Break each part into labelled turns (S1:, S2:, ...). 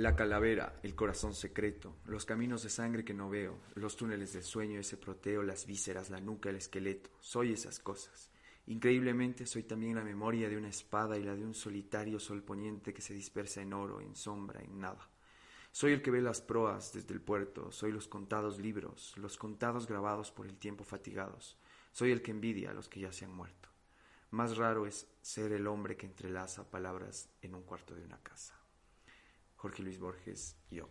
S1: La calavera, el corazón secreto, los caminos de sangre que no veo, los túneles del sueño, ese proteo, las vísceras, la nuca, el esqueleto. Soy esas cosas. Increíblemente soy también la memoria de una espada y la de un solitario sol poniente que se dispersa en oro, en sombra, en nada. Soy el que ve las proas desde el puerto, soy los contados libros, los contados grabados por el tiempo fatigados, soy el que envidia a los que ya se han muerto. Más raro es ser el hombre que entrelaza palabras en un cuarto de una casa. Jorge Luis Borges, yo.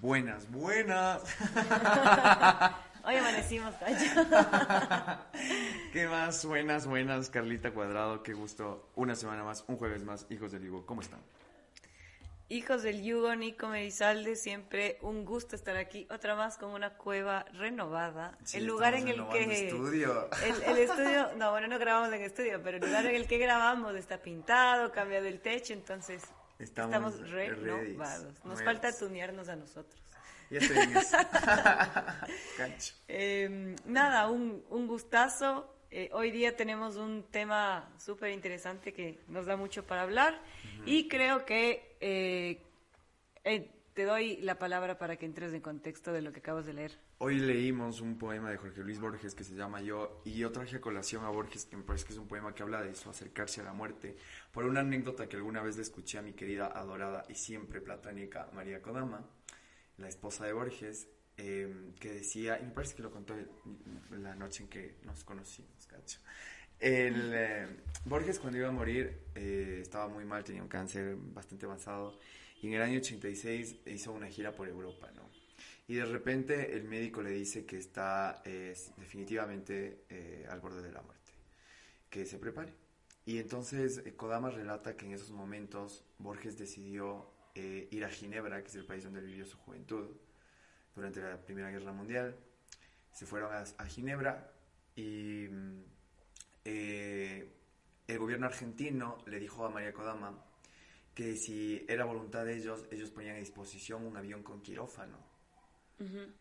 S1: Buenas, buenas.
S2: Hoy amanecimos,
S1: ¿Qué más? Buenas, buenas, Carlita Cuadrado. Qué gusto. Una semana más, un jueves más. Hijos del Vivo, ¿cómo están?
S2: Hijos del Yugo, Nico Merizalde, siempre un gusto estar aquí, otra más con una cueva renovada.
S1: Sí,
S2: el lugar en el que...
S1: estudio.
S2: El, el estudio, no, bueno, no grabamos en estudio, pero el lugar en el que grabamos está pintado, cambiado el techo, entonces
S1: Estamos
S2: estamos, renovados. Nos falta tunearnos a nosotros.
S1: Ya estoy en eso. Cancho.
S2: Eh, nada, un, un gustazo. Eh, hoy día tenemos un tema súper interesante que nos da mucho para hablar y creo que eh, eh, te doy la palabra para que entres en contexto de lo que acabas de leer.
S1: Hoy leímos un poema de Jorge Luis Borges que se llama Yo, y yo traje a colación a Borges, que me parece que es un poema que habla de eso, acercarse a la muerte, por una anécdota que alguna vez le escuché a mi querida, adorada y siempre platónica María Kodama, la esposa de Borges, eh, que decía, y me parece que lo contó la noche en que nos conocimos, cacho. El, eh, Borges cuando iba a morir eh, estaba muy mal, tenía un cáncer bastante avanzado, y en el año 86 hizo una gira por Europa, ¿no? Y de repente el médico le dice que está eh, definitivamente eh, al borde de la muerte, que se prepare. Y entonces eh, Kodama relata que en esos momentos Borges decidió eh, ir a Ginebra, que es el país donde vivió su juventud, durante la Primera Guerra Mundial. Se fueron a, a Ginebra y mm, eh, el gobierno argentino le dijo a María Kodama que si era voluntad de ellos, ellos ponían a disposición un avión con quirófano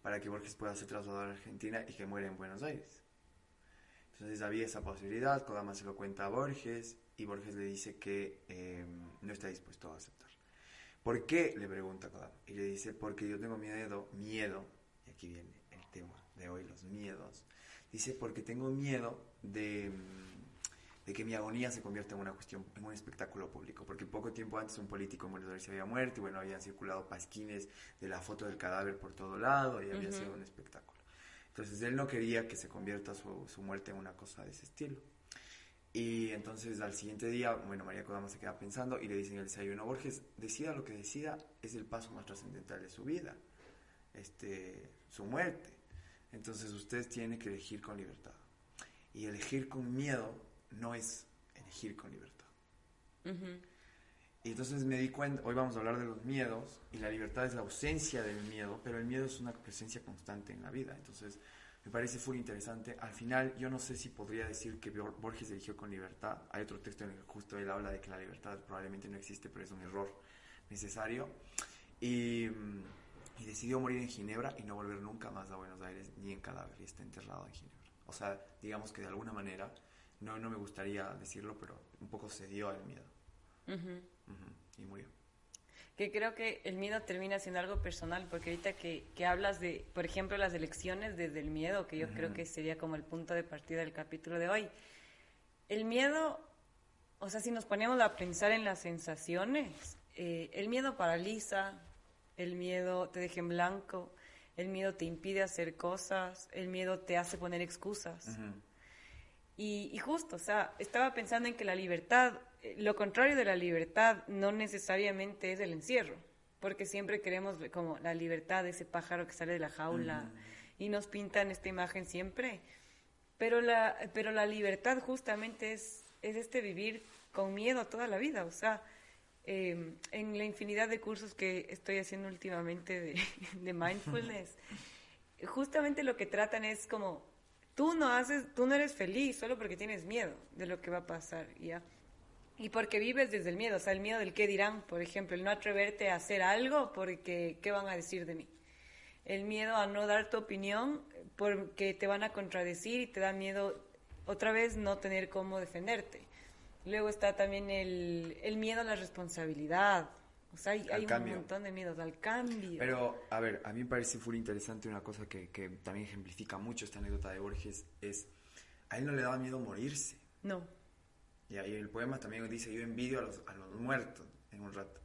S1: para que Borges pueda ser trasladado a Argentina y que muera en Buenos Aires. Entonces había esa posibilidad, Kodama se lo cuenta a Borges y Borges le dice que eh, no está dispuesto a aceptar. ¿Por qué? Le pregunta Kodama. Y le dice, porque yo tengo miedo, miedo, y aquí viene el tema de hoy, los miedos. Dice, porque tengo miedo de, mm, de que mi agonía se convierta en una cuestión, en un espectáculo público. Porque poco tiempo antes un político en Buenos Aires se había muerto y bueno, habían circulado pasquines de la foto del cadáver por todo lado y había sido un espectáculo. Entonces él no quería que se convierta su, su muerte en una cosa de ese estilo. Y entonces al siguiente día, bueno, María Kodama se queda pensando y le dicen en el desayuno, Borges, decida lo que decida, es el paso más trascendental de su vida, este, su muerte. Entonces usted tiene que elegir con libertad. Y elegir con miedo no es elegir con libertad.
S2: Ujú.
S1: Y entonces me di cuenta, hoy vamos a hablar de los miedos, y la libertad es la ausencia del miedo, pero el miedo es una presencia constante en la vida. Entonces me parece muy interesante. Al final, yo no sé si podría decir que Bor- Borges eligió con libertad. Hay otro texto en el que justo él habla de que la libertad probablemente no existe, pero es un error necesario. Y, mm, y decidió morir en Ginebra y no volver nunca más a Buenos Aires, ni en cadáver, y está enterrado en Ginebra. O sea, digamos que de alguna manera, no, no me gustaría decirlo, pero un poco cedió al miedo. Y murió.
S2: Que creo que el miedo termina siendo algo personal, porque ahorita que, que hablas de, por ejemplo, las elecciones desde el miedo, que yo creo que sería como el punto de partida del capítulo de hoy. El miedo, o sea, si nos ponemos a pensar en las sensaciones, eh, el miedo paraliza, el miedo te deja en blanco, el miedo te impide hacer cosas, el miedo te hace poner excusas. Y, y justo, o sea, estaba pensando en que la libertad, eh, lo contrario de la libertad no necesariamente es el encierro, porque siempre queremos como la libertad de ese pájaro que sale de la jaula y nos pintan esta imagen siempre. Pero la, pero la libertad justamente es, es este vivir con miedo toda la vida, o sea, eh, en la infinidad de cursos que estoy haciendo últimamente de, de mindfulness, justamente lo que tratan es como tú no haces, tú no eres feliz solo porque tienes miedo de lo que va a pasar, ¿ya? Y porque vives desde el miedo, o sea, el miedo del qué dirán, por ejemplo, el no atreverte a hacer algo porque qué van a decir de mí. el miedo a no dar tu opinión porque te van a contradecir y te da miedo otra vez no tener cómo defenderte. Luego está también el, el miedo a la responsabilidad. O sea, hay, hay un montón de miedos al cambio.
S1: Pero, a ver, a mí me parece muy interesante una cosa que, que también ejemplifica mucho esta anécdota de Borges, es, a él no le daba miedo morirse.
S2: No.
S1: Y ahí el poema también dice, yo envidio a los, a los muertos en un rato.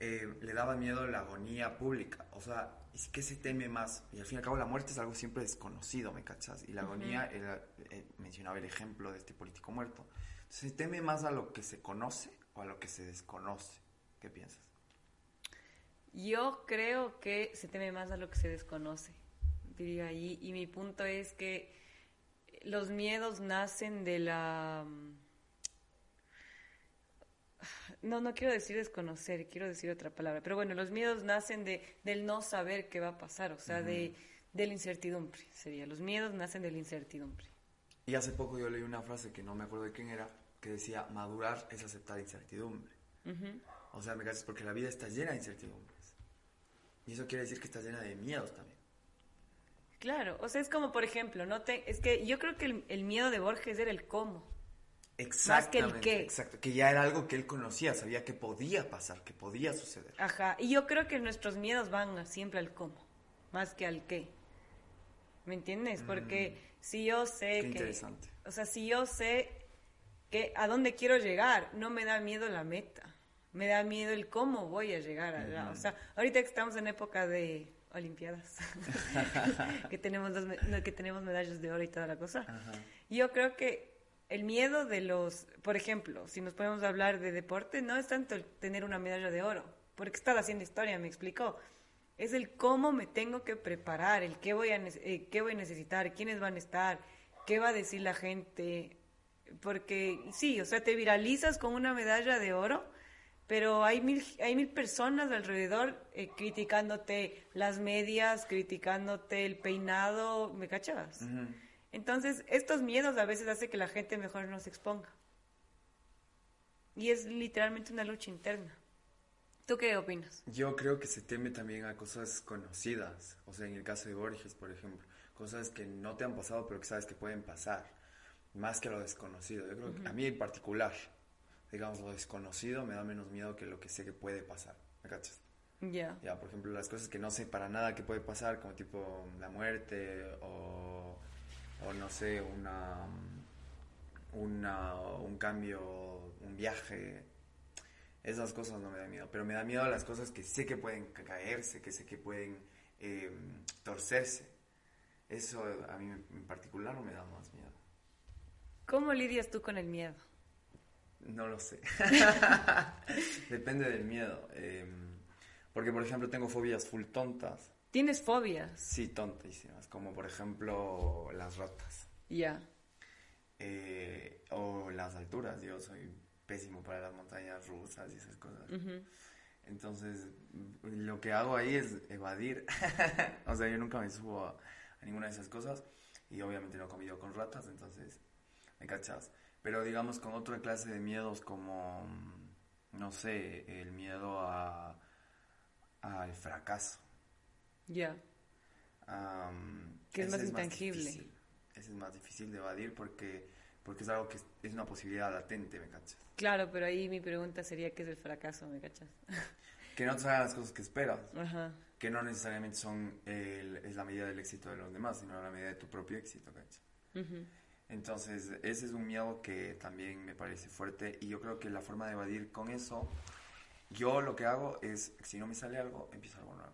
S1: Eh, le daba miedo la agonía pública. O sea, es que se teme más. Y al fin y al cabo la muerte es algo siempre desconocido, ¿me cachas? Y la agonía, eh, mencionaba el ejemplo de este político muerto. ¿Se teme más a lo que se conoce o a lo que se desconoce? ¿Qué piensas?
S2: Yo creo que se teme más a lo que se desconoce, diría ahí. Y mi punto es que los miedos nacen de la no, no quiero decir desconocer, quiero decir otra palabra, pero bueno, los miedos nacen de, del no saber qué va a pasar, o sea, de, de la incertidumbre, sería, los miedos nacen de la incertidumbre.
S1: Y hace poco yo leí una frase que no me acuerdo de quién era, que decía, madurar es aceptar incertidumbre. O sea, me cansas porque la vida está llena de incertidumbres. Y eso quiere decir que está llena de miedos también.
S2: Claro, o sea, es como, por ejemplo, no te, es que yo creo que el, el miedo de Borges era el cómo.
S1: Exactamente, más que el qué. Exacto, que ya era algo que él conocía, sabía que podía pasar, que podía suceder.
S2: Ajá, y yo creo que nuestros miedos van siempre al cómo, más que al qué. ¿Me entiendes? Porque mm. si yo sé
S1: qué interesante.
S2: O sea, si yo sé que a dónde quiero llegar, no me da miedo la meta, me da miedo el cómo voy a llegar allá. O sea, ahorita que estamos en época de Olimpiadas, que, tenemos que tenemos medallas de oro y toda la cosa, yo creo que el miedo de los, por ejemplo, si nos podemos hablar de deporte, no es tanto el tener una medalla de oro, porque estaba haciendo historia, me explicó. Es el cómo me tengo que preparar, el qué voy a, eh, qué voy a necesitar, quiénes van a estar, qué va a decir la gente. Porque sí, o sea, te viralizas con una medalla de oro, pero hay mil, hay mil personas alrededor eh, criticándote las medias, criticándote el peinado, ¿me cachas? Entonces, estos miedos a veces hacen que la gente mejor no se exponga. Y es literalmente una lucha interna. ¿Tú qué opinas?
S1: Yo creo que se teme también a cosas conocidas. O sea, en el caso de Borges, por ejemplo, cosas que no te han pasado, pero que sabes que pueden pasar. Más que lo desconocido. Yo creo que a mí en particular, digamos, lo desconocido me da menos miedo que lo que sé que puede pasar. ¿Me cachas?
S2: Ya.
S1: Ya, por ejemplo, las cosas que no sé para nada que puede pasar, como tipo la muerte o o no sé, una, una, un cambio, un viaje. Esas cosas no me dan miedo, pero me da miedo a las cosas que sé que pueden caerse, que sé que pueden em, torcerse. Eso a mí en particular no me da más miedo.
S2: ¿Cómo lidias tú con el miedo?
S1: No lo sé. Depende del miedo. Em, porque, por ejemplo, tengo fobias full tontas.
S2: ¿Tienes fobias?
S1: Sí, tontísimas, como por ejemplo las ratas.
S2: Ya.
S1: Eh, o las alturas, yo soy pésimo para las montañas rusas y esas cosas. Entonces, lo que hago ahí es evadir. o sea, yo nunca me subo a, ninguna de esas cosas y obviamente no he comido con ratas, entonces, me cachas. Pero digamos con otra clase de miedos como, no sé, el miedo a al fracaso.
S2: Ya. que es más intangible.
S1: ese es más difícil de evadir porque, porque es algo que es, una posibilidad latente, ¿me cachas?
S2: Claro, pero ahí mi pregunta sería qué es el fracaso, ¿me cachas?
S1: que no te salgan las cosas que esperas. Que no necesariamente son es la medida del éxito de los demás, sino la medida de tu propio éxito, ¿cachas? Entonces, ese es un miedo que también me parece fuerte y yo creo que la forma de evadir con eso, yo lo que hago es, si no me sale algo, empiezo algo nuevo.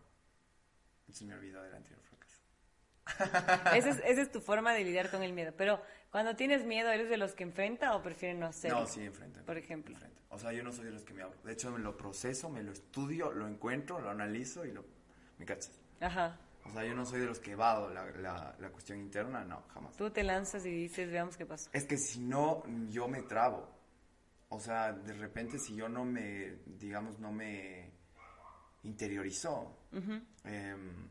S1: Se me olvidó del anterior fracaso.
S2: esa, es, esa es tu forma de lidiar con el miedo. Pero cuando tienes miedo, ¿eres de los que enfrenta o prefieres no hacerlo?
S1: No, sí, enfrenta.
S2: Por ejemplo.
S1: O sea, yo no soy de los que me abro. De hecho, me lo proceso, me lo estudio, lo encuentro, lo analizo y lo... ¿Me cachas?
S2: Ajá.
S1: O sea, yo no soy de los que evado la, la, la, cuestión interna, no, jamás.
S2: Tú te lanzas y dices, veamos qué pasa.
S1: Es que si no, yo me trabo. O sea, de repente si yo no me, digamos, no me interiorizó, em,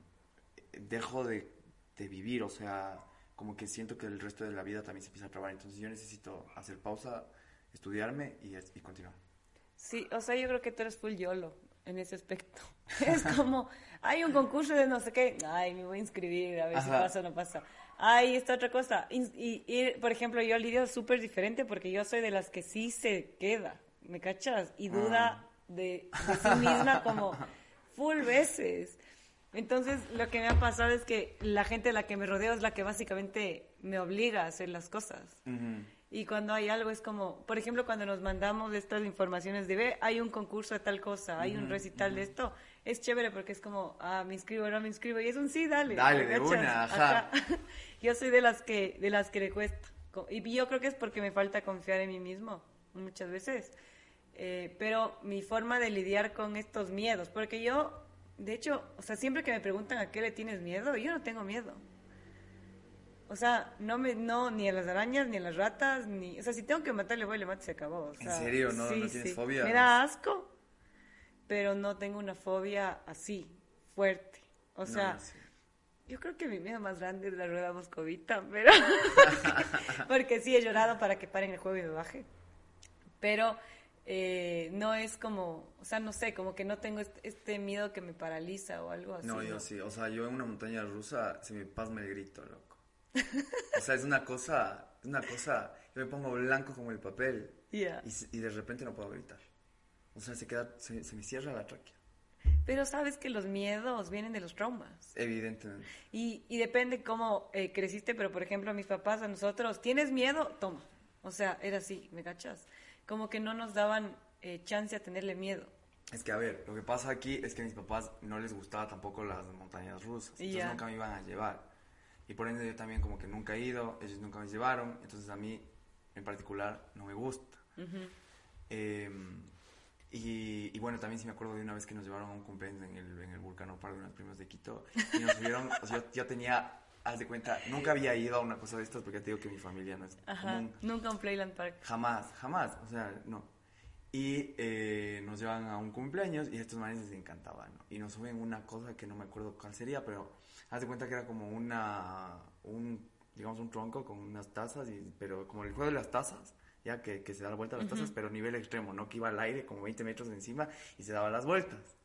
S1: dejo de, vivir, o sea, como que siento que el resto de la vida también se empieza a trabar. Entonces yo necesito hacer pausa, estudiarme y, y continuar.
S2: Sí, o sea, yo creo que tú eres full YOLO en ese aspecto. Es como, hay un concurso de no sé qué, ay, me voy a inscribir, a ver si pasa o no pasa. Ay, esta otra cosa. Y, y, por ejemplo, yo lidio súper diferente porque yo soy de las que sí se queda, ¿me cachas? Y duda ah. de, de sí misma como full veces. Entonces, lo que me ha pasado es que la gente de la que me rodeo es la que básicamente me obliga a hacer las cosas. Y cuando hay algo es como, por ejemplo, cuando nos mandamos estas informaciones de, ve, hay un concurso de tal cosa, hay un recital de esto, es chévere porque es como, ah, me inscribo, no me inscribo, y es un sí, dale.
S1: Dale, de una, ajá.
S2: yo soy de las que, de las que le cuesta. Y yo creo que es porque me falta confiar en mí mismo, muchas veces. Eh, pero mi forma de lidiar con estos miedos, porque yo de hecho, o sea, siempre que me preguntan a qué le tienes miedo, yo no tengo miedo. O sea, no me, no, ni a las arañas, ni a las ratas, ni, o sea, si tengo que matarle, voy, le mato y se acabó.
S1: ¿En serio? ¿No, ¿no tienes fobia?
S2: Me da asco, pero no tengo una fobia así, fuerte. O sea, yo creo que mi miedo más grande es la rueda moscovita, pero, porque sí he llorado para que paren el juego y me baje. Pero eh, no es como, o sea, no sé, como que no tengo este, miedo que me paraliza o algo así.
S1: No, yo sí, o sea, yo en una montaña rusa se me pasma el grito, loco. O sea, es una cosa, una cosa, yo me pongo blanco como el papel y, y, de repente no puedo gritar. O sea, se queda, se, me cierra la tráquea.
S2: Pero sabes que los miedos vienen de los traumas.
S1: Evidentemente.
S2: Y, y depende cómo eh, creciste, pero por ejemplo, a mis papás, a nosotros, ¿tienes miedo? Toma. O sea, era así, ¿me cachas? como que no nos daban eh, chance a tenerle miedo.
S1: Es que, a ver, lo que pasa aquí es que a mis papás no les gustaba tampoco las montañas rusas. entonces nunca me iban a llevar. Y por ende yo también como que nunca he ido, ellos nunca me llevaron. Entonces a mí en particular no me gusta. Em, y, bueno, también sí me acuerdo de una vez que nos llevaron a un cumpleaños en el, en el Vulcano Park de unos primos de Quito. Y nos subieron, o sea, yo, yo tenía haz de cuenta, nunca había ido a una cosa de estas porque te digo que mi familia no es
S2: Ajá, Nunca un Playland Park.
S1: Jamás, jamás, o sea, no. Y eh, nos llevan a un cumpleaños y estos manes les encantaban, ¿no? Y nos suben una cosa que no me acuerdo cuál sería, pero haz de cuenta que era como una, un, digamos, un tronco con unas tazas, y, pero como el juego de las tazas, ya que, que se da la vuelta a las tazas, pero a nivel extremo, ¿no? Que iba al aire como 20 metros encima y se daba las vueltas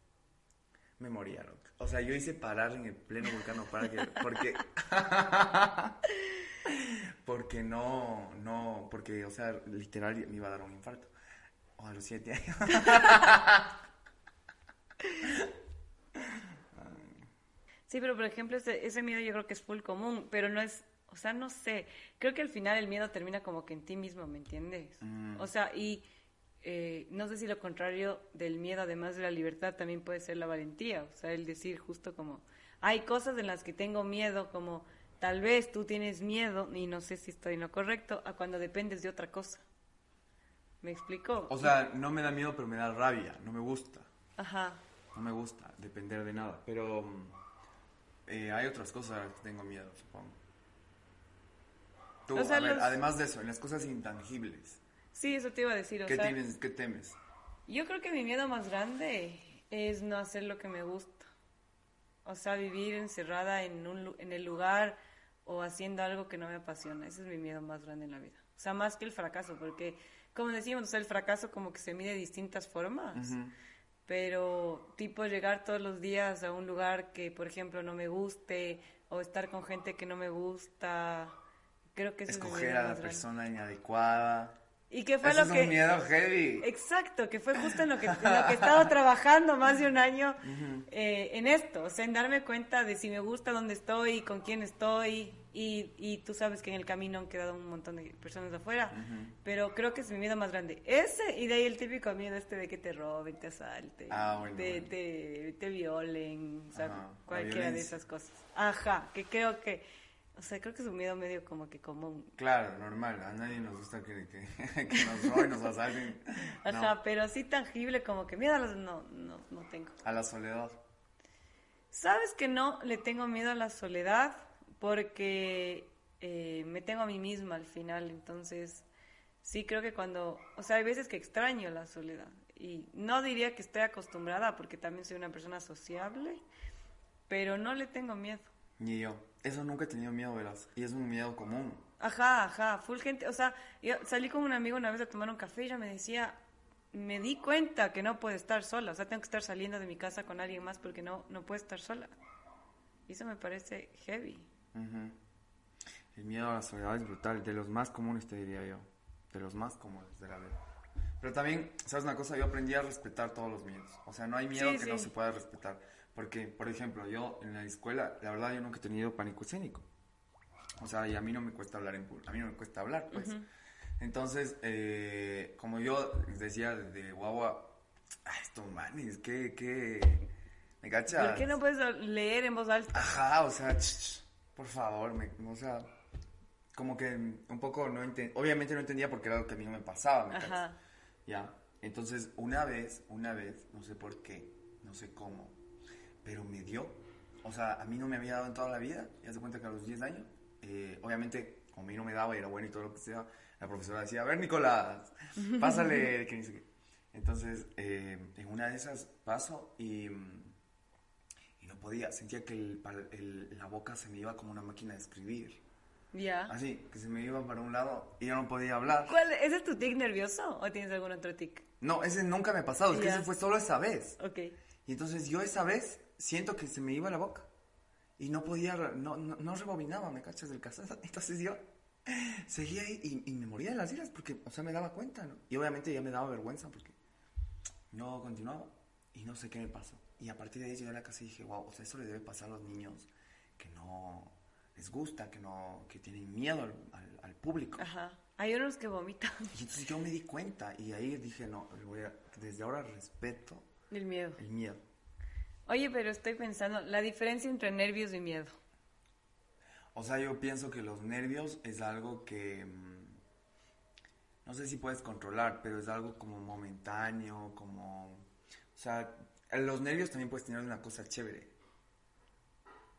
S1: me moría, loca. O sea, yo hice parar en el pleno vulcano para que, porque, porque no, no, porque, o sea, literal me iba a dar un infarto. O a los siete años.
S2: Sí, pero por ejemplo, ese, ese miedo yo creo que es full común, pero no es, o sea, no sé, creo que al final el miedo termina como que en ti mismo, ¿me entiendes? Mm. O sea, y eh, no sé si lo contrario del miedo, además de la libertad, también puede ser la valentía, o sea, el decir justo como, hay cosas en las que tengo miedo, como tal vez tú tienes miedo, y no sé si estoy en lo correcto, a cuando dependes de otra cosa. ¿Me explico?
S1: O sea, no me da miedo, pero me da rabia, no me gusta.
S2: Ajá.
S1: No me gusta depender de nada, pero eh, hay otras cosas que tengo miedo, supongo. Tú, a ver, además de eso, en las cosas intangibles.
S2: Sí, eso te iba a decir.
S1: ¿Qué, tienes, ¿Qué temes?
S2: Yo creo que mi miedo más grande es no hacer lo que me gusta. O sea, vivir encerrada en, un, en el lugar o haciendo algo que no me apasiona. Ese es mi miedo más grande en la vida. O sea, más que el fracaso, porque, como decíamos, o sea, el fracaso como que se mide de distintas formas. Pero, tipo, llegar todos los días a un lugar que, por ejemplo, no me guste o estar con gente que no me gusta, creo que
S1: es Escoger a la persona inadecuada.
S2: Y que fue
S1: lo
S2: es que...
S1: un miedo heavy.
S2: Exacto, que fue justo en lo que, en lo que he estado trabajando más de un año eh, en esto, o sea, en darme cuenta de si me gusta dónde estoy, con quién estoy, y, y tú sabes que en el camino han quedado un montón de personas afuera, pero creo que es mi miedo más grande. Ese, y de ahí el típico miedo este de que te roben, te asalten,
S1: ah,
S2: te, te, violen, o sea, cualquiera de esas cosas. Ajá, que creo que o sea, creo que es un miedo medio como que común.
S1: Claro, normal. A nadie nos gusta que, que, que nos roben, nos asalten.
S2: Ajá, pero así tangible como que miedo a los... No, no, no tengo.
S1: ¿A la soledad?
S2: ¿Sabes que no le tengo miedo a la soledad? Porque eh, me tengo a mí misma al final. Entonces, sí creo que cuando... O sea, hay veces que extraño la soledad. Y no diría que estoy acostumbrada porque también soy una persona sociable. Pero no le tengo miedo.
S1: Ni yo. Eso nunca he tenido miedo, verás. Y es un miedo común.
S2: Ajá, ajá. Full gente. O sea, yo salí con un amigo una vez a tomar un café y ella me decía, me di cuenta que no puedo estar sola. O sea, tengo que estar saliendo de mi casa con alguien más porque no, no puedo estar sola. Y eso me parece heavy.
S1: El miedo a la soledad es brutal. De los más comunes, te diría yo. De los más comunes de la vida. Pero también, ¿sabes una cosa? Yo aprendí a respetar todos los miedos. O sea, no hay miedo que no se pueda respetar. Porque, por ejemplo, yo en la escuela, la verdad, yo nunca he tenido pánico escénico. O sea, y a mí no me cuesta hablar en público. A mí no me cuesta hablar, pues. Entonces, eh, como yo decía desde guagua, ay, esto manes, ¿qué, qué? ¿Me cachas?
S2: ¿Por qué no puedes leer en voz alta?
S1: Ajá, o sea, por favor, me, o sea, como que un poco no entendía, obviamente no entendía porque era lo que a mí no me pasaba, ¿me Ajá. Ya, entonces una vez, una vez, no sé por qué, no sé cómo, pero me dio, o sea, a mí no me había dado en toda la vida, ya se cuenta que a los 10 años, eh, obviamente, como a mí no me daba y era bueno y todo lo que sea, la profesora decía, a ver, Nicolás, pásale, que Entonces, eh, en una de esas paso y, podía, sentía que el, la boca se me iba como una máquina de escribir.
S2: Ya.
S1: Así, que se me iba para un lado y yo no podía hablar.
S2: ¿Cuál, ¿Ese es tu tic nervioso o tienes algún otro tic?
S1: No, ese nunca me ha pasado, es que ese fue solo esa vez.
S2: Ok.
S1: Y entonces yo esa vez siento que se me iba la boca y no podía, no, no, no rebobinaba, ¿me cachas del caso? Entonces yo seguía ahí y, me moría de las iras porque, o sea, me daba cuenta, ¿no? Y obviamente ya me daba vergüenza porque no continuaba y no sé qué me pasó. Y a partir de ahí llegué a la casa y dije, wow, o sea, eso le debe pasar a los niños que no les gusta, que no, que tienen miedo al, público.
S2: Ajá. Hay unos que vomitan.
S1: Y entonces yo me di cuenta y ahí dije, no, desde ahora respeto.
S2: El miedo.
S1: El miedo.
S2: Oye, pero estoy pensando, la diferencia entre nervios y miedo.
S1: O sea, yo pienso que los nervios es algo que mm, no sé si puedes controlar, pero es algo como momentáneo, como... O sea, los nervios también puedes tener una cosa chévere.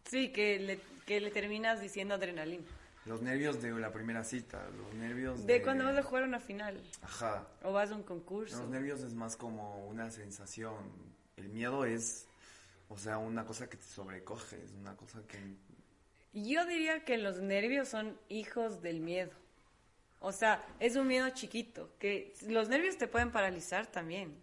S2: Sí, que le, que le terminas diciendo adrenalina.
S1: Los nervios de la primera cita, los nervios
S2: de... De cuando vas a jugar una final.
S1: Ajá.
S2: O vas a un concurso.
S1: Los nervios es más como una sensación. El miedo es, o sea, una cosa que te sobrecoge, es una cosa que
S2: yo diría que los nervios son hijos del miedo. O sea, es un miedo chiquito, que los nervios te pueden paralizar también.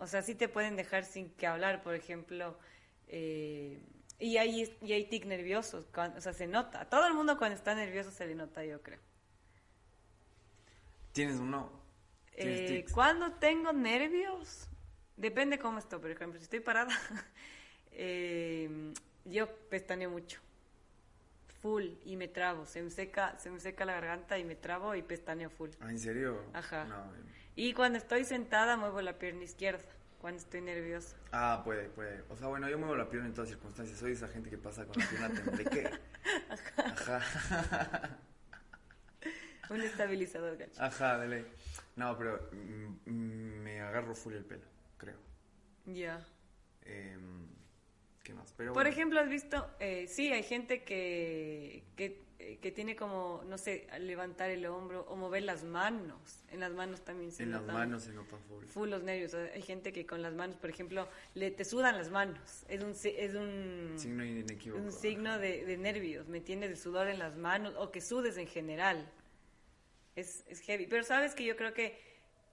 S2: O sea, sí te pueden dejar sin que hablar, por ejemplo. Eh, y hay, y hay tic nerviosos, o sea, se nota. A todo el mundo cuando está nervioso se le nota, yo creo.
S1: ¿Tienes uno?
S2: Eh, cuando tengo nervios, depende cómo estoy. Por ejemplo, si estoy parada, eh, yo pestaneo mucho. Full y me trabo. Se me seca, se me seca la garganta y me trabo y pestaneo full.
S1: Ah, ¿en serio?
S2: Ajá. Y cuando estoy sentada muevo la pierna izquierda. Cuando estoy nerviosa.
S1: Ah, puede, puede. O sea, bueno, yo muevo la pierna en todas circunstancias. Soy esa gente que pasa con la pierna tembleque. Ajá. Ajá.
S2: Un estabilizador, gacho.
S1: Ajá, dale. No, pero mm, mm, me agarro full el pelo, creo.
S2: Ya.
S1: Eh,
S2: por ejemplo, has visto, eh, sí, hay gente que, eh, que, tiene como, no sé, levantar el hombro o mover las manos. En las manos también se
S1: En las manos se nota
S2: full. Full los nervios. Hay gente que con las manos, por ejemplo, le te sudan las manos. Es un, es un
S1: signo,
S2: un signo de, de, nervios, ¿me entiendes? De sudor en las manos o que sudes en general. Es, es heavy. Pero sabes que yo creo que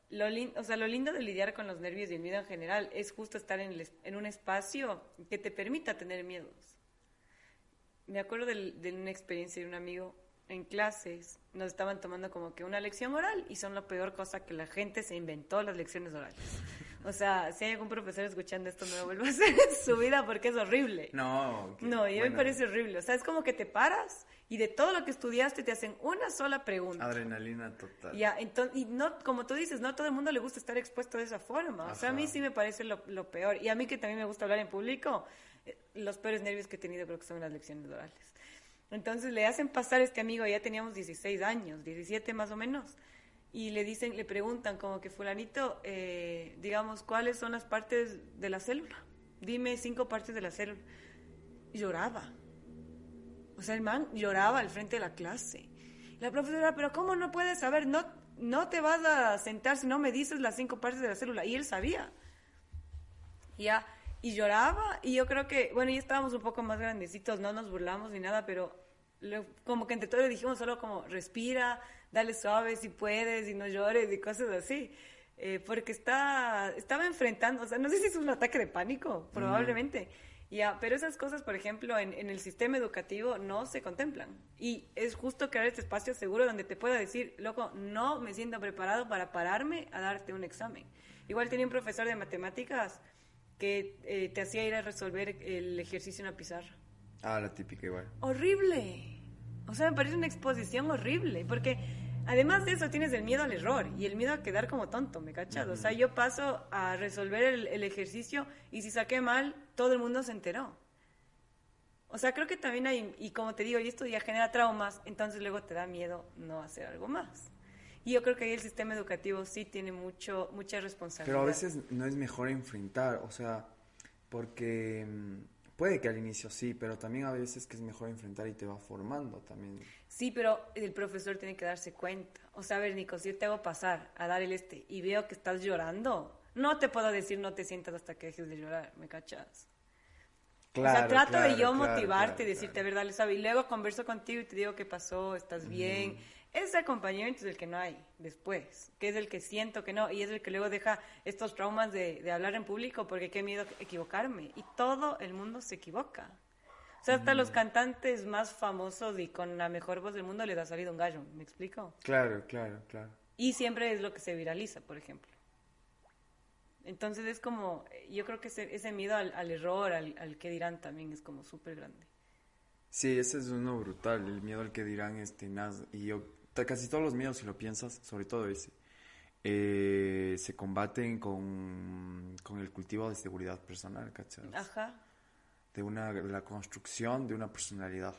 S2: lo, o sea, lo lindo de lidiar con los nervios y el miedo en general es justo estar en, en un espacio que te permita tener miedos. Me acuerdo de, una experiencia de un amigo en clases, nos estaban tomando como que una lección oral y son la peor cosa que la gente se inventó las lecciones orales. O sea, si hay algún profesor escuchando esto, no lo vuelva a hacer en su vida porque es horrible.
S1: No.
S2: No, y mí me parece horrible. O sea, es como que te paras y de todo lo que estudiaste te hacen una sola pregunta.
S1: Adrenalina total.
S2: Ya, entonces, y no, como tú dices, no a todo el mundo le gusta estar expuesto de esa forma. O sea, a mí sí me parece lo, lo, peor. Y a mí que también me gusta hablar en público, los peores nervios que he tenido creo que son las lecciones orales. Entonces le hacen pasar a este amigo, ya teníamos 16 años, 17 más o menos, y le dicen, le preguntan como que fulanito, eh, digamos, ¿cuáles son las partes de la célula? Dime cinco partes de la célula. Lloraba o sea, el man lloraba al frente de la clase. La profesora, pero ¿cómo no puedes saber? No, no te vas a sentar si no me dices las cinco partes de la célula. Y él sabía. Ya, y lloraba. Y yo creo que, bueno, ya estábamos un poco más grandecitos, no nos burlamos ni nada, pero como que entre todos le dijimos solo como respira, dale suave si puedes y no llores y cosas así. Eh, porque está, estaba enfrentando, o sea, no sé si es un ataque de pánico, probablemente. Ya, pero esas cosas, por ejemplo, en, en, el sistema educativo no se contemplan. Y es justo crear este espacio seguro donde te pueda decir, loco, no me siento preparado para pararme a darte un examen. Igual tenía un profesor de matemáticas que eh, te hacía ir a resolver el ejercicio en la pizarra.
S1: Ah, la típica igual.
S2: Horrible. O sea, me parece una exposición horrible, porque además de eso tienes el miedo al error y el miedo a quedar como tonto, ¿me cachas? O sea, yo paso a resolver el, el, ejercicio y si saqué mal, todo el mundo se enteró. O sea, creo que también hay, y como te digo, y esto ya genera traumas, entonces luego te da miedo no hacer algo más. Y yo creo que ahí el sistema educativo sí tiene mucho, mucha responsabilidad.
S1: Pero a veces no es mejor enfrentar, o sea, porque mm, puede que al inicio sí, pero también a veces que es mejor enfrentar y te va formando también.
S2: Sí, pero el profesor tiene que darse cuenta. O sea, a ver, Nico, si yo te hago pasar a dar el este y veo que estás llorando, no te puedo decir no te sientas hasta que dejes de llorar, ¿me cachas? Claro, o sea, trato de yo motivarte y decirte, a ver, dale, sabe. Y luego converso contigo y te digo qué pasó, estás bien. Ese acompañamiento es el que no hay después, que es el que siento que no, y es el que luego deja estos traumas de, de hablar en público porque qué miedo equivocarme. Y todo el mundo se equivoca. O sea, hasta los cantantes más famosos y con la mejor voz del mundo les ha salido un gallo, ¿me explico?
S1: Claro, claro, claro.
S2: Y siempre es lo que se viraliza, por ejemplo. Entonces es como, yo creo que ese, ese miedo al, al error, al, al que dirán también es como súper grande.
S1: Sí, ese es uno brutal, el miedo al que dirán es tenaz. Y yo, casi todos los miedos, si lo piensas, sobre todo ese, eh, se combaten con, con, el cultivo de seguridad personal, ¿cachai?
S2: Ajá.
S1: De, una, de la construcción de una personalidad.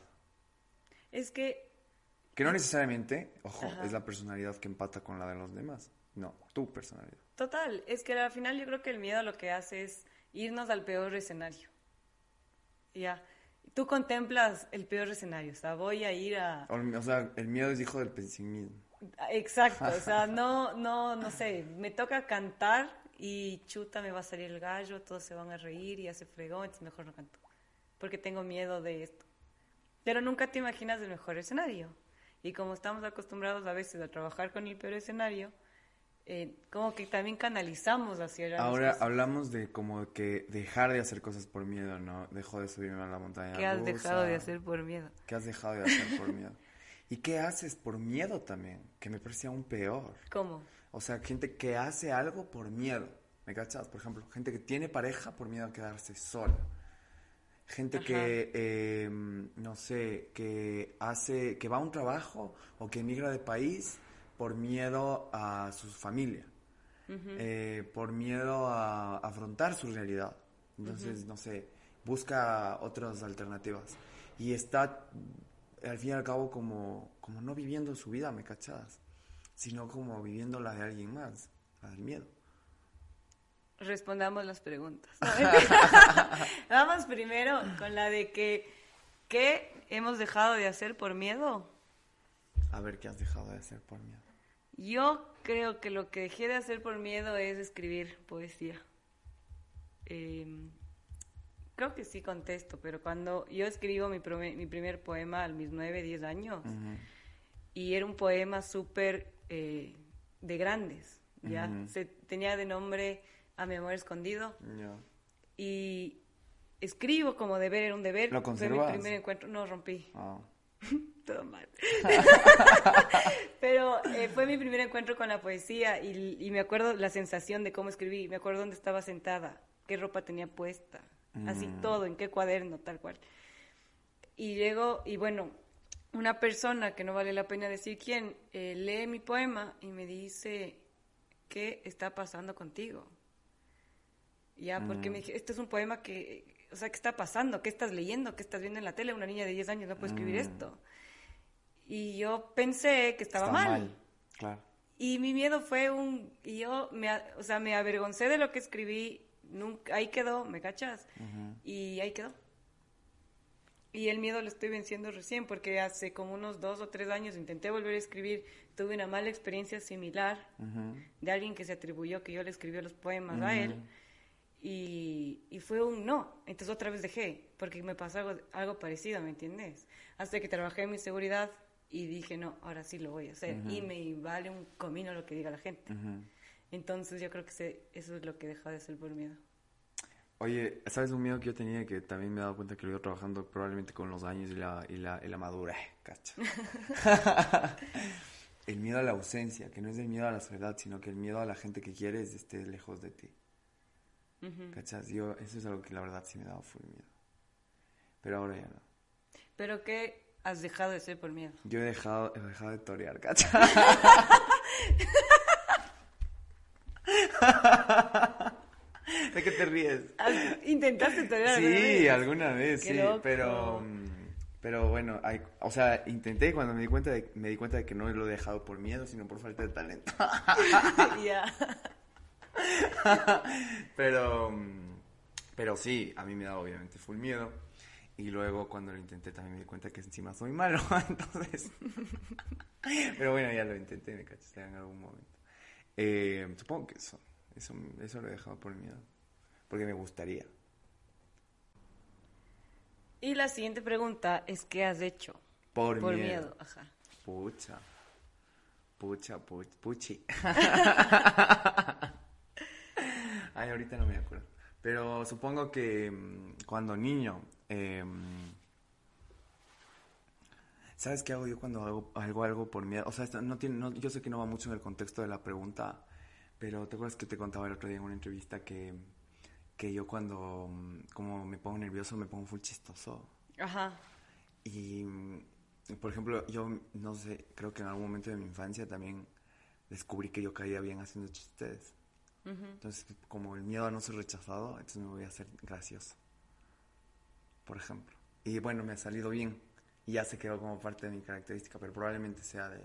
S2: Es que...
S1: Que no necesariamente, ojo, Ajá. es la personalidad que empata con la de los demás. No, tu personalidad.
S2: Total, es que al final yo creo que el miedo lo que hace es irnos al peor escenario. Ya. Tú contemplas el peor escenario, o sea, voy a ir a...
S1: O sea, el miedo es hijo del pesimismo.
S2: Exacto, o sea, no, no, no sé, me toca cantar y chuta, me va a salir el gallo, todos se van a reír y hace fregón, entonces mejor no canto, porque tengo miedo de esto. Pero nunca te imaginas el mejor escenario. Y como estamos acostumbrados a veces a trabajar con el peor escenario, eh, como que también canalizamos hacia
S1: Ahora hablamos de como que dejar de hacer cosas por miedo, ¿no? Dejo de subirme a la montaña.
S2: ¿Qué has dejado de hacer por miedo?
S1: ¿Qué has dejado de hacer por miedo? ¿Y qué haces por miedo también? Que me parece aún peor.
S2: ¿Cómo?
S1: O sea, gente que hace algo por miedo. ¿Me cachas? Por ejemplo, gente que tiene pareja por miedo a quedarse sola. Gente Ajá. que, eh, no sé, que hace, que va a un trabajo o que emigra de país por miedo a su familia, uh -huh. eh, por miedo a afrontar su realidad. Entonces, uh -huh. no sé, busca otras alternativas. Y está, al fin y al cabo, como, como no viviendo su vida, ¿me cachas? Sino como viviendo la de alguien más, la del miedo.
S2: Respondamos las preguntas. Vamos primero con la de que, ¿qué hemos dejado de hacer por miedo?
S1: A ver, ¿qué has dejado de hacer por miedo?
S2: Yo creo que lo que dejé de hacer por miedo es escribir poesía. Eh, creo que sí contesto, pero cuando yo escribo mi, mi primer poema a mis 9, 10 años, uh -huh. y era un poema súper eh, de grandes, ¿ya? Uh -huh. Se, tenía de nombre A mi amor escondido.
S1: Yeah.
S2: Y escribo como deber, era un deber.
S1: ¿Lo
S2: Fue mi primer encuentro, no rompí.
S1: Oh.
S2: Todo mal. Pero eh, fue mi primer encuentro con la poesía y, y, me acuerdo la sensación de cómo escribí, me acuerdo dónde estaba sentada, qué ropa tenía puesta, mm. así todo, en qué cuaderno, tal cual. Y llego, y bueno, una persona que no vale la pena decir quién, eh, lee mi poema y me dice, ¿qué está pasando contigo? Ya, porque mm. me dije, este es un poema que, o sea, ¿qué está pasando? ¿Qué estás leyendo? ¿Qué estás viendo en la tele? Una niña de 10 años no puede escribir mm. esto. Y yo pensé que estaba
S1: Está
S2: mal.
S1: mal. Claro.
S2: Y mi miedo fue un... Y yo, me, o sea, me avergoncé de lo que escribí. Nunca, ahí quedó, ¿me cachas? Uh -huh. Y ahí quedó. Y el miedo lo estoy venciendo recién porque hace como unos dos o tres años intenté volver a escribir. Tuve una mala experiencia similar uh -huh. de alguien que se atribuyó que yo le escribí los poemas uh -huh. a él. y, y fue un no. Entonces otra vez dejé, porque me pasó algo, algo parecido, ¿me entiendes? Hasta que trabajé en mi seguridad y dije, no, ahora sí lo voy a hacer. Y me vale un comino lo que diga la gente. Entonces yo creo que se, eso es lo que deja de ser por miedo.
S1: Oye, ¿sabes un miedo que yo tenía que también me he dado cuenta que lo he ido trabajando probablemente con los años y la, y la, y la madurez, cacha? el miedo a la ausencia, que no es el miedo a la soledad, sino que el miedo a la gente que quieres esté lejos de ti. ¿Cachas? Yo, eso es algo que la verdad sí me dado full miedo. Pero ahora ya no.
S2: ¿Pero qué has dejado de ser por miedo?
S1: Yo he dejado, he dejado de torear, ¿cachas? ¿De qué te ríes?
S2: ¿Intentaste torear
S1: sí,
S2: alguna vez?
S1: alguna vez, sí,
S2: loco.
S1: pero mm, pero bueno, hay- o sea, intenté y cuando me di cuenta de, me di cuenta de que no lo he dejado por miedo, sino por falta de talento.
S2: Ya.
S1: pero mm, pero sí, a mí me da obviamente full miedo. Y luego cuando lo intenté también me di cuenta que encima soy malo, entonces... Pero bueno, ya lo intenté, me cachaste en algún momento. Eh, supongo que eso, eso, eso lo he dejado por miedo. Porque me gustaría.
S2: Y la siguiente pregunta es, ¿qué has hecho?
S1: Por,
S2: Por
S1: miedo.
S2: miedo, ajá.
S1: Pucha. Pucha, puch, puchi. Ay, ahorita no me acuerdo. Pero supongo que mm, cuando niño... em, ¿Sabes qué hago yo cuando hago algo, algo por miedo? O sea, esto no tiene, no- yo sé que no va mucho en el contexto de la pregunta, pero ¿te acuerdas que te contaba el otro día en una entrevista que, que yo cuando mm, como me pongo nervioso me pongo full chistoso?
S2: Ajá.
S1: Y, mm, por ejemplo, yo no sé, creo que en algún momento de mi infancia también descubrí que yo caía bien haciendo chistes. Entonces, como el miedo a no ser rechazado, entonces me voy a hacer gracioso. Por ejemplo. Y bueno, me ha salido bien. Y ya se quedó como parte de mi característica, pero probablemente sea de...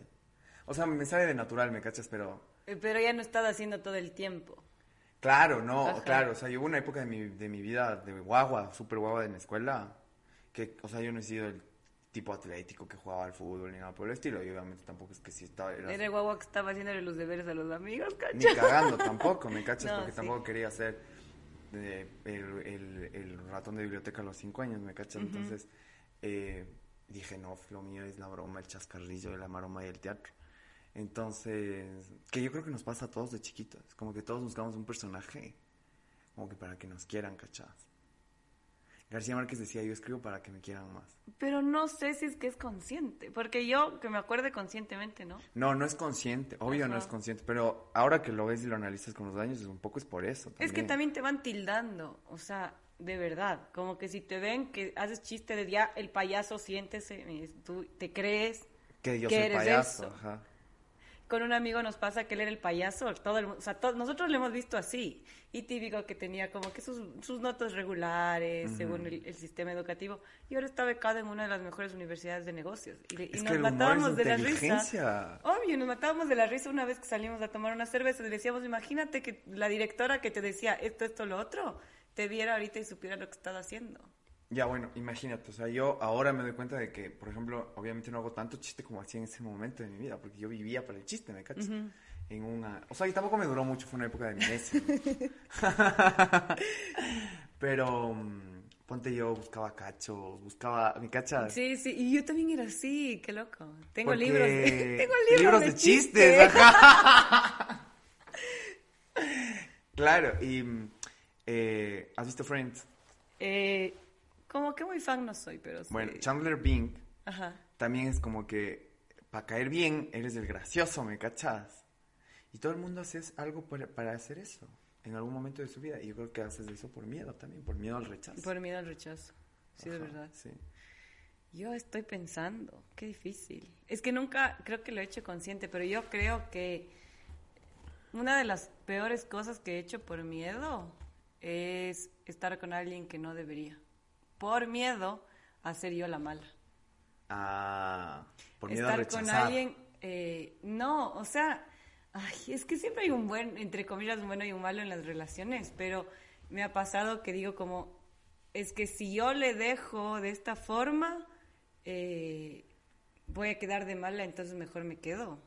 S1: O sea, me sale de natural, ¿me cachas? Pero...
S2: Eh, Pero ya no he estado haciendo todo el tiempo.
S1: Claro, no,
S2: Ajá.
S1: claro. O sea, yo hubo una época de mi, de mi vida de guagua, súper guagua en la escuela, que, o sea, yo no he sido el tipo atlético que jugaba al fútbol ni nada por el estilo. Y obviamente tampoco es que si estaba... era-
S2: Era el guagua que estaba haciéndole los deberes a los amigos,
S1: Ni
S2: ¿cacha?
S1: cagando tampoco, ¿me cachas?
S2: No,
S1: Porque
S2: sí.
S1: tampoco quería ser eh, el, el- el ratón de biblioteca a los cinco años, ¿me cachas? Entonces eh, dije, no, lo mío es la broma, el chascarrillo, la maroma y el teatro. Entonces, que yo creo que nos pasa a todos de chiquitos, como que todos buscamos un personaje, como que para que nos quieran, ¿cachas? García Márquez decía, yo escribo para que me quieran más.
S2: Pero no sé si es que es consciente. Porque yo, que me acuerde conscientemente, ¿no?
S1: No, no es consciente, obvio no es consciente, pero ahora que lo ves y lo analizas con los años, un poco es por eso.
S2: Es que también te van tildando, o sea, de verdad, como que si te ven que haces chiste de ya el payaso siéntese, tú te crees
S1: Que yo
S2: que
S1: soy
S2: eres
S1: payaso,
S2: eso.
S1: ajá.
S2: Con un amigo nos pasa que él era el payaso, todo el o sea, to- nosotros lo hemos visto así, y típico que tenía como que sus, sus notas regulares según el, el sistema educativo, y ahora está becado en una de las mejores universidades de negocios, y, nos matábamos de la risa. Obvio, nos matábamos de la risa una vez que salimos a tomar una cerveza. Y le decíamos, imagínate que la directora que te decía esto, esto, lo otro, te viera ahorita y supiera lo que estás haciendo.
S1: Ya, bueno, imagínate, o sea, yo ahora me doy cuenta de que, por ejemplo, obviamente no hago tanto chiste como hacía en ese momento de mi vida, porque yo vivía para el chiste, ¿me cachas? En una... O sea, y tampoco me duró mucho, fue una época de amnesia. Pero, mm, ponte yo, buscaba cachos, buscaba... ¿Me cachas?
S2: Sí, sí, y yo también era así, qué loco. Tengo
S1: Porque-
S2: libros, tengo libros, de,
S1: chistes.
S2: chistes.
S1: ajá. claro, y... mm, eh, ¿Has visto Friends?
S2: Eh, como que muy fan no soy, pero sí.
S1: Bueno, Chandler Bing
S2: Ajá.
S1: también es como que para caer bien eres el gracioso, ¿me cachas? Y todo el mundo hace algo para, para hacer eso en algún momento de su vida. Y yo creo que haces eso por miedo también, por miedo al rechazo.
S2: Por miedo al rechazo. Sí, de verdad.
S1: Sí.
S2: Yo estoy pensando, qué difícil. Es que nunca creo que lo he hecho consciente, pero yo creo que una de las peores cosas que he hecho por miedo es estar con alguien que no debería. Por miedo a ser yo la mala.
S1: Ah, por miedo a
S2: estar con alguien, eh, no, o sea, ay, es que siempre hay un buen, entre comillas, un bueno y un malo en las relaciones, pero me ha pasado que digo como, es que si yo le dejo de esta forma, eh, voy a quedar de mala, entonces mejor me quedo.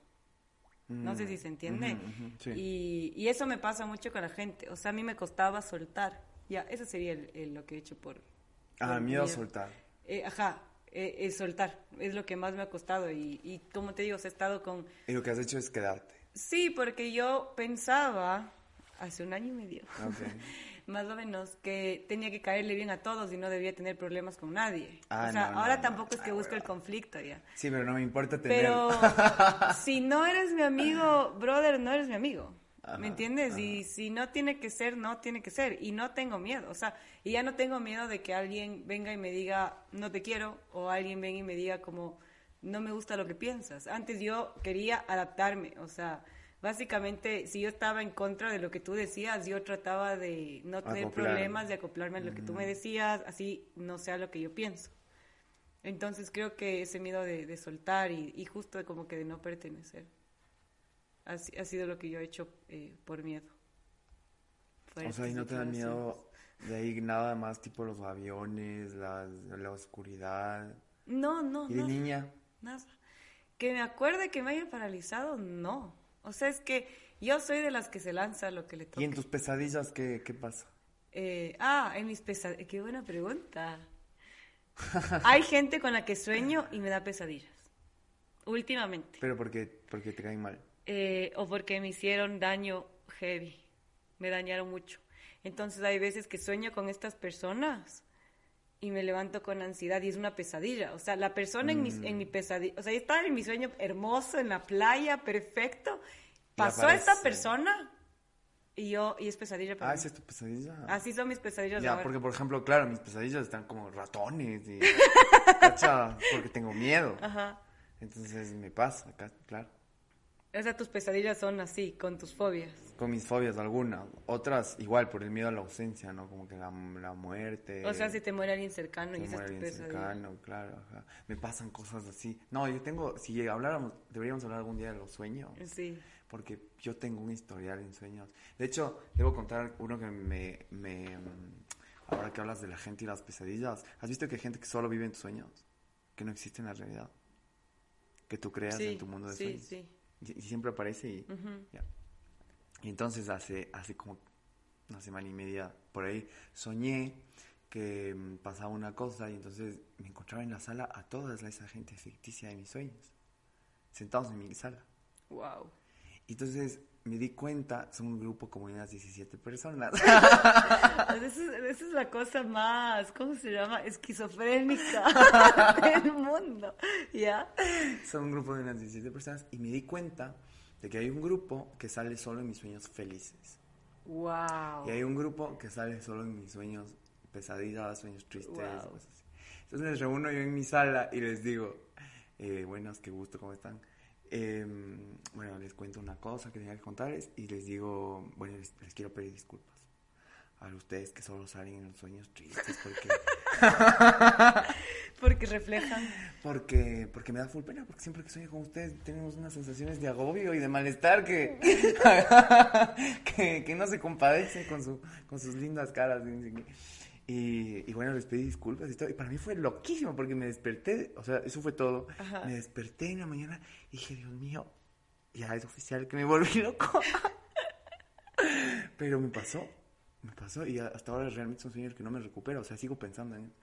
S2: No sé si se entiende.
S1: Ujú, sí.
S2: y, y eso me pasa mucho con la gente. O sea, a mí me costaba soltar. Ya, eso sería el- el- lo que he hecho por...
S1: Ah, miedo a soltar.
S2: Eh, ajá, eh, es soltar. Es lo que más me ha costado. Y, y como te digo, he estado con...
S1: Y lo que has hecho es quedarte.
S2: Sí, porque yo pensaba hace un año y medio,
S1: Ok.
S2: más o menos, que tenía que caerle bien a todos y no debía tener problemas con nadie.
S1: Ah,
S2: o sea,
S1: no, no,
S2: ahora
S1: no.
S2: tampoco es que
S1: Ah,
S2: busque el conflicto ya.
S1: Sí, pero no me importa tener...
S2: Pero si no eres mi amigo, brother, no eres mi amigo.
S1: Ajá,
S2: ¿Me entiendes?
S1: ajá.
S2: Y si no tiene que ser, no tiene que ser. Y no tengo miedo. O sea, y ya no tengo miedo de que alguien venga y me diga, no te quiero, o alguien venga y me diga como, no me gusta lo que piensas. Antes yo quería adaptarme. O sea, básicamente, si yo estaba en contra de lo que tú decías, yo trataba de no tener
S1: Acoplar.
S2: problemas, de acoplarme a lo que tú me decías, así no sea lo que yo pienso. Entonces creo que ese miedo de, de soltar y, y justo como que de no pertenecer ha, si- ha sido lo que yo he hecho eh, por miedo.
S1: O sea, ¿y no te da
S2: Fuertes
S1: miedo de ahí nada más tipo los aviones, las- la oscuridad?
S2: No, no,
S1: ¿Y de
S2: nada,
S1: niña?
S2: nada. Que me acuerde que me haya paralizado, no. O sea, es que yo soy de las que se lanza lo que le toca.
S1: ¿Y en tus pesadillas qué, qué pasa?
S2: Eh, ah, en mis pesadillas. Qué buena pregunta. Hay gente con la que sueño y me da pesadillas. Últimamente.
S1: Pero porque, porque te caen mal.
S2: Eh, o porque me hicieron daño heavy. Me dañaron mucho. Entonces hay veces que sueño con estas personas y me levanto con ansiedad y es una pesadilla. O sea, la persona en, mi, en mi pesadilla, o sea, estaba en mi sueño hermoso, en la playa, perfecto. Pasó esta persona y yo, y es pesadilla para
S1: Ah,
S2: mí.
S1: ¿esa es tu pesadilla?
S2: Así son mis pesadillas
S1: Ya,
S2: ahora.
S1: porque por ejemplo, claro, mis pesadillas están como ratones y... ¿Cacha? Porque tengo miedo.
S2: Ajá.
S1: Entonces me pasa, claro.
S2: O sea, tus pesadillas son así, con tus fobias.
S1: Con mis fobias algunas. Otras igual por el miedo a la ausencia, ¿no? Como que la, la muerte.
S2: O sea, si te muere alguien cercano y esa es
S1: muere alguien cercano, claro, ajá. Me pasan cosas así. No, yo tengo, si habláramos, deberíamos hablar algún día de los sueños.
S2: Sí.
S1: Porque yo tengo un historial en sueños. De hecho, debo contar uno que me, me... Ahora que hablas de la gente y las pesadillas, ¿has visto que hay gente que solo vive en tus sueños? Que no existe en la realidad. Que tú creas
S2: Sí,
S1: en tu mundo de
S2: sí,
S1: sueños.
S2: sí.
S1: Y, y siempre aparece y... Y entonces hace, hace como una semana y media por ahí soñé que mm, pasaba una cosa y entonces me encontraba en la sala a toda esa gente ficticia de mis sueños, sentados en mi sala.
S2: Wow.
S1: Y entonces me di cuenta, son un grupo como de unas 17 personas.
S2: Esa es, es la cosa más, ¿cómo se llama? Esquizofrénica del mundo, ¿ya?
S1: son un grupo de unas 17 personas y me di cuenta de que hay un grupo que sale solo en mis sueños felices.
S2: Wow.
S1: Y hay un grupo que sale solo en mis sueños pesadillas, sueños tristes,
S2: Wow.
S1: cosas así. Entonces les reúno yo en mi sala y les digo, eh, buenas, qué gusto, ¿cómo están? Eh, bueno, les cuento una cosa que tenía que contarles y les digo, bueno, les, les quiero pedir disculpas a ustedes que solo salen en los sueños tristes porque,
S2: Porque reflejan.
S1: porque, porque me da full pena, porque siempre que sueño con ustedes tenemos unas sensaciones de agobio y de malestar que, que, que no se compadecen con, su, con sus lindas caras. Y bueno, les pedí disculpas y todo. Y para mí fue loquísimo porque me desperté, o sea, eso fue todo.
S2: Ajá.
S1: Me desperté en la mañana y dije, Dios mío, ya es oficial que me volví loco. Pero me pasó, me pasó y hasta ahora realmente son sueños que no me recupero. O sea, sigo pensando en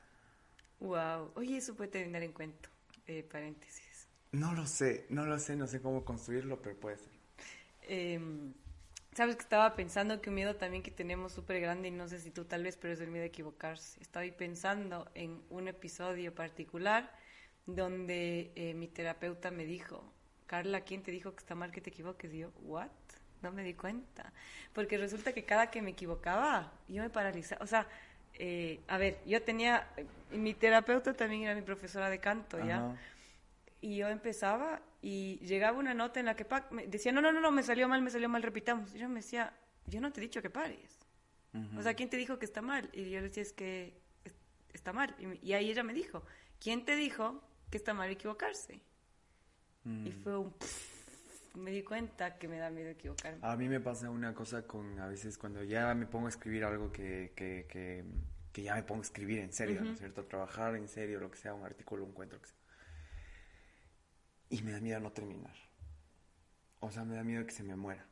S2: Wow. Oye, eso puede terminar en cuento. Eh, paréntesis.
S1: No lo sé, no lo sé, no sé cómo construirlo, pero puede ser.
S2: Em, Sabes que estaba pensando que un miedo también que tenemos súper grande, y no sé si tú tal vez, pero es el miedo a equivocarse. Estaba pensando en un episodio particular donde eh, mi terapeuta me dijo, Carla, ¿quién te dijo que está mal que te equivoques? Y yo, ¿what? No me di cuenta. Porque resulta que cada que me equivocaba, yo me paralizaba. O sea, eh, a ver, yo tenía, mi terapeuta también era mi profesora de canto, ¿ya?
S1: Ajá.
S2: Y yo empezaba y llegaba una nota en la que Pac me decía, no, no, no, no, me salió mal, me salió mal, repitamos. Y yo me decía, yo no te he dicho que pares. O sea, ¿quién te dijo que está mal? Y yo le decía, es que es- está mal. Y, ahí ella me dijo, ¿quién te dijo que está mal equivocarse?
S1: Mm.
S2: Y fue un... pff, me di cuenta que me da miedo equivocarme.
S1: A mí me pasa una cosa con, a veces cuando ya me pongo a escribir algo que, que, que, que ya me pongo a escribir en serio, ¿no es cierto? Trabajar en serio, lo que sea, un artículo, un cuento, lo que sea. Y me da miedo no terminar. O sea, me da miedo que se me muera.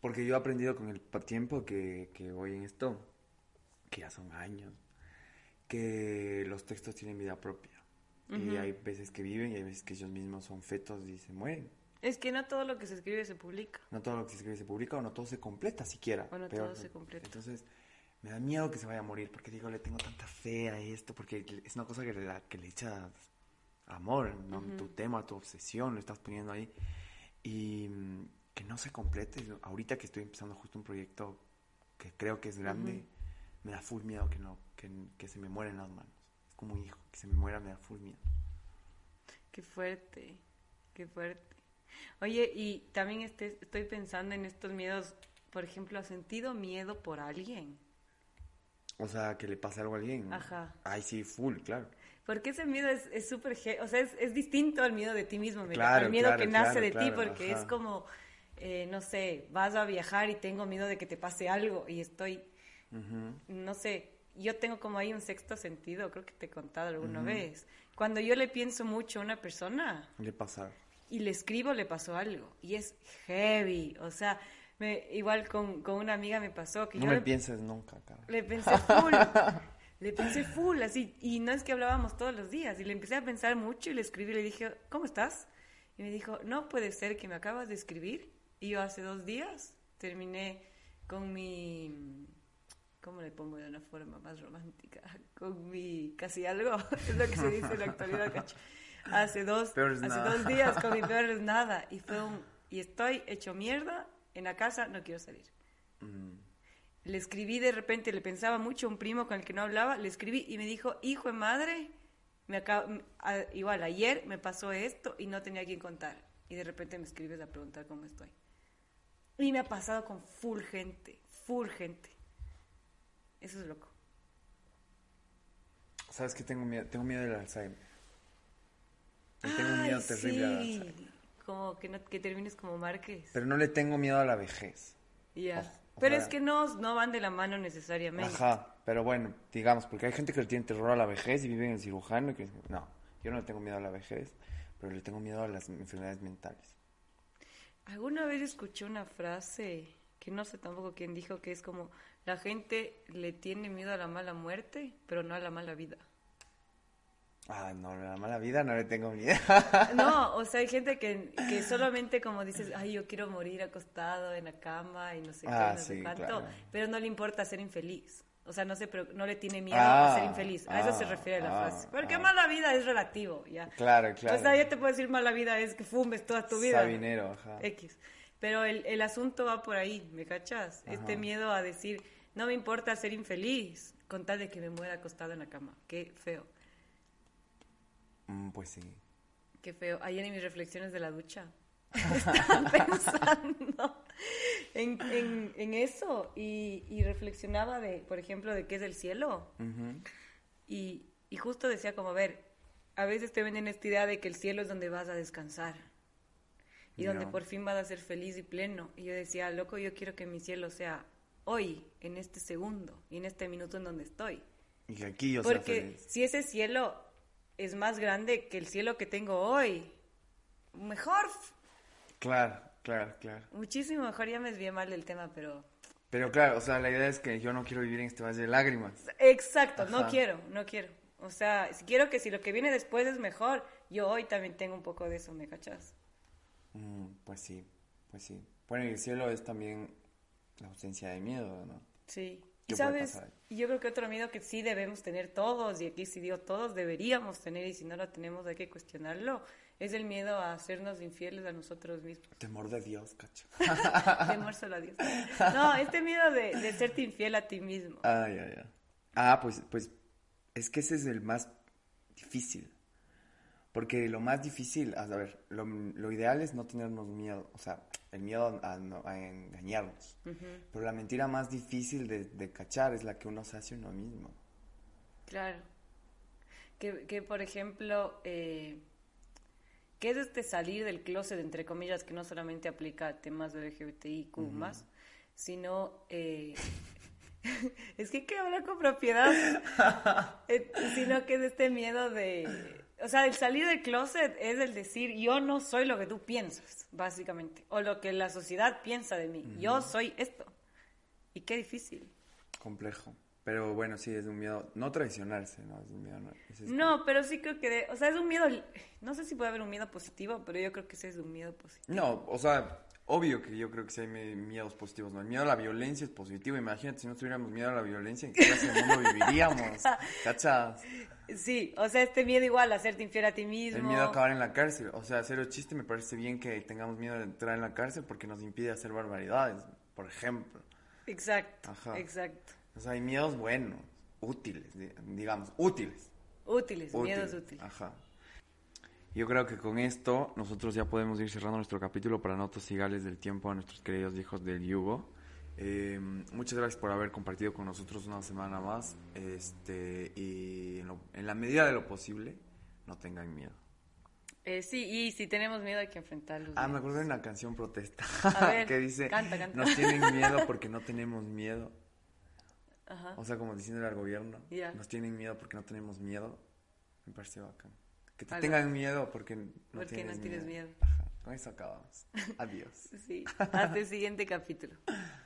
S1: Porque yo he aprendido con el tiempo que, que voy en esto, que ya son años, que los textos tienen vida propia. Y
S2: Ujú.
S1: hay veces que viven y hay veces que ellos mismos son fetos y se mueren.
S2: Es que no todo lo que se escribe se publica.
S1: No todo lo que se escribe se publica o no todo se completa siquiera.
S2: O no
S1: Peor,
S2: todo se completa.
S1: Entonces, me da miedo que se vaya a morir porque digo, le tengo tanta fe a esto, porque es una cosa que le, que le echas amor, ¿no? tu tema, tu obsesión, lo estás poniendo ahí. Y mm, que no se complete. Ahorita que estoy empezando justo un proyecto que creo que es grande, me da full miedo que, no, que, que se me muera en las manos. Es como un hijo, que se me muera me da full miedo.
S2: Qué fuerte, qué fuerte. Oye, y también este, estoy pensando en estos miedos. Por ejemplo, ¿has sentido miedo por alguien?
S1: O sea, que le pase algo a alguien.
S2: Ajá.
S1: Ay, sí, full, claro.
S2: Porque ese miedo es es súper, ge- o sea, es, es distinto al miedo de ti mismo,
S1: Claro,
S2: al miedo
S1: claro,
S2: que nace
S1: claro,
S2: de ti, porque
S1: ajá.
S2: es como, eh, no sé, vas a viajar y tengo miedo de que te pase algo y estoy,
S1: Ujú.
S2: no sé, yo tengo como ahí un sexto sentido, creo que te he contado alguna vez. Cuando yo le pienso mucho a una persona
S1: Le pasa.
S2: y le escribo, le pasó algo y es heavy, o sea, me, igual con, con una amiga me pasó que
S1: No
S2: yo
S1: me
S2: le-
S1: pienses nunca, cara.
S2: le pensé full. le pensé full, así. Y no es que hablábamos todos los días. Y le empecé a pensar mucho y le escribí. Le dije, ¿cómo estás? Y me dijo, no puede ser que me acabas de escribir. Y yo hace dos días terminé con mi. ¿Cómo le pongo de una forma más romántica? Con mi casi algo. Es lo que se dice en la actualidad, cacho. Hace dos, hace dos días con mi peor es nada. Y fue un. Y estoy hecho mierda en la casa, no quiero salir.
S1: Mm.
S2: Le escribí de repente, le pensaba mucho a un primo con el que no hablaba, le escribí y me dijo, hijo de madre, me a- igual ayer me pasó esto y no tenía a quién contar. Y de repente me escribes a preguntar cómo estoy. Y me ha pasado con full gente, full gente. Eso es loco.
S1: ¿Sabes qué tengo miedo? Tengo miedo del Alzheimer. Tengo miedo terrible al
S2: sí.
S1: Alzheimer.
S2: Como que, no, que termines como Márquez.
S1: Pero no le tengo miedo a la vejez.
S2: Ya. Pero es que no, no van de la mano necesariamente.
S1: Ajá, pero bueno, digamos, porque hay gente que le tiene terror a la vejez y vive en el cirujano. Y que, no, yo no le tengo miedo a la vejez, pero le tengo miedo a las enfermedades mentales.
S2: Alguna vez escuché una frase que no sé tampoco quién dijo que es como la gente le tiene miedo a la mala muerte, pero no a la mala vida.
S1: Ah, no, la mala vida no le tengo miedo.
S2: No, o sea, hay gente que, que solamente como dices, ay, yo quiero morir acostado en la cama y no sé qué,
S1: Ah,
S2: no sé cuánto,
S1: claro.
S2: pero no le importa ser infeliz. O sea, no, se, no le tiene miedo
S1: Ah,
S2: a ser infeliz. A eso se
S1: ah,
S2: refiere la
S1: ah,
S2: frase. Porque
S1: ah.
S2: mala vida es relativo, ya.
S1: claro, claro.
S2: O sea, yo te puedo decir mala vida es que fumes toda tu vida.
S1: Sabinero, ajá.
S2: X. Pero el, el asunto va por ahí, ¿me cachas? Este miedo a decir, no me importa ser infeliz, con tal de que me muera acostado en la cama. Qué feo,
S1: Mm, pues sí.
S2: qué feo. Ayer en mis reflexiones de la ducha estaba pensando en, en- en eso y, y reflexionaba de, por ejemplo, de qué es el cielo. Y, y justo decía como, a ver, a veces te venden esta idea de que el cielo es donde vas a descansar y donde por fin vas a ser feliz y pleno. Y yo decía, loco, yo quiero que mi cielo sea hoy, en este segundo y en este minuto en donde estoy.
S1: Y que aquí yo sea
S2: Porque
S1: feliz.
S2: si ese cielo es más grande que el cielo que tengo hoy, mejor,
S1: Claro, claro, claro.
S2: muchísimo mejor. Ya me desvié mal del tema, pero...
S1: Pero claro, o sea, la idea es que yo no quiero vivir en este valle de lágrimas.
S2: Exacto, no quiero, no quiero. O sea, si quiero que si lo que viene después es mejor, yo hoy también tengo un poco de eso, ¿me cachas?
S1: Mm, pues sí, pues sí. Bueno, y el cielo es también la ausencia de miedo, ¿no?
S2: Sí.
S1: ¿Qué puede
S2: sabes,
S1: pasar
S2: yo creo que otro miedo que sí debemos tener todos, y aquí sí digo todos deberíamos tener, y si no lo tenemos hay que cuestionarlo, es el miedo a hacernos infieles a nosotros mismos.
S1: Temor de Dios, cacho.
S2: Temor solo a Dios. No, este miedo de, de serte infiel a ti mismo.
S1: Ay, ay, ay. Ah, pues, pues, es que ese es el más difícil. Porque lo más difícil, a ver, lo, lo ideal es no tenernos miedo, o sea, el miedo a, a engañarnos. Pero la mentira más difícil de, de cachar es la que uno se hace uno mismo.
S2: Claro. Que, que por ejemplo, eh, ¿qué es este salir del closet, entre comillas, que no solamente aplica a temas de LGBTIQ más, sino... eh, es que hay que hablar con propiedad, Eh, sino que es este miedo de... o sea, el salir del closet es el decir, yo no soy lo que tú piensas, básicamente, o lo que la sociedad piensa de mí. Yo soy esto. Y qué difícil.
S1: Complejo. Pero bueno, sí, es un miedo, no traicionarse, ¿no? Es un miedo, no, es este-
S2: No, pero sí creo que, de- o sea, es un miedo, no sé si puede haber un miedo positivo, pero yo creo que ese es un miedo positivo.
S1: No, o sea, obvio que yo creo que sí hay miedos positivos, ¿no? El miedo a la violencia es positivo. Imagínate, si no tuviéramos miedo a la violencia, ¿en qué clase de mundo viviríamos? ¿Cachas?
S2: Sí, o sea, este miedo igual a hacerte infiel a ti mismo.
S1: El miedo a acabar en la cárcel. O sea, cero chiste, me parece bien que tengamos miedo de entrar en la cárcel porque nos impide hacer barbaridades, por ejemplo.
S2: Exacto,
S1: Ajá.
S2: exacto.
S1: O sea, hay miedos buenos, útiles, di- digamos, útiles.
S2: Útiles,
S1: Útil,
S2: miedos útiles.
S1: Ajá. Yo creo que con esto nosotros ya podemos ir cerrando nuestro capítulo para no tosigales del tiempo a nuestros queridos hijos del yugo. Eh, muchas gracias por haber compartido con nosotros una semana más. Este, y en, lo- en la medida de lo posible, no tengan miedo.
S2: Eh, sí, y si tenemos miedo hay que enfrentarlo.
S1: Ah, me acuerdo de una canción protesta
S2: A ver,
S1: que dice,
S2: canta, canta.
S1: nos tienen miedo porque no tenemos miedo.
S2: Ajá.
S1: O sea, como diciéndole al gobierno,
S2: Ya.
S1: nos tienen miedo porque no tenemos miedo. Me parece bacán. Que te
S2: Algo.
S1: tengan miedo porque no
S2: Porque
S1: tienes
S2: no tienes
S1: miedo.
S2: miedo.
S1: Ajá, con eso acabamos. Adiós.
S2: Sí, hasta el siguiente capítulo.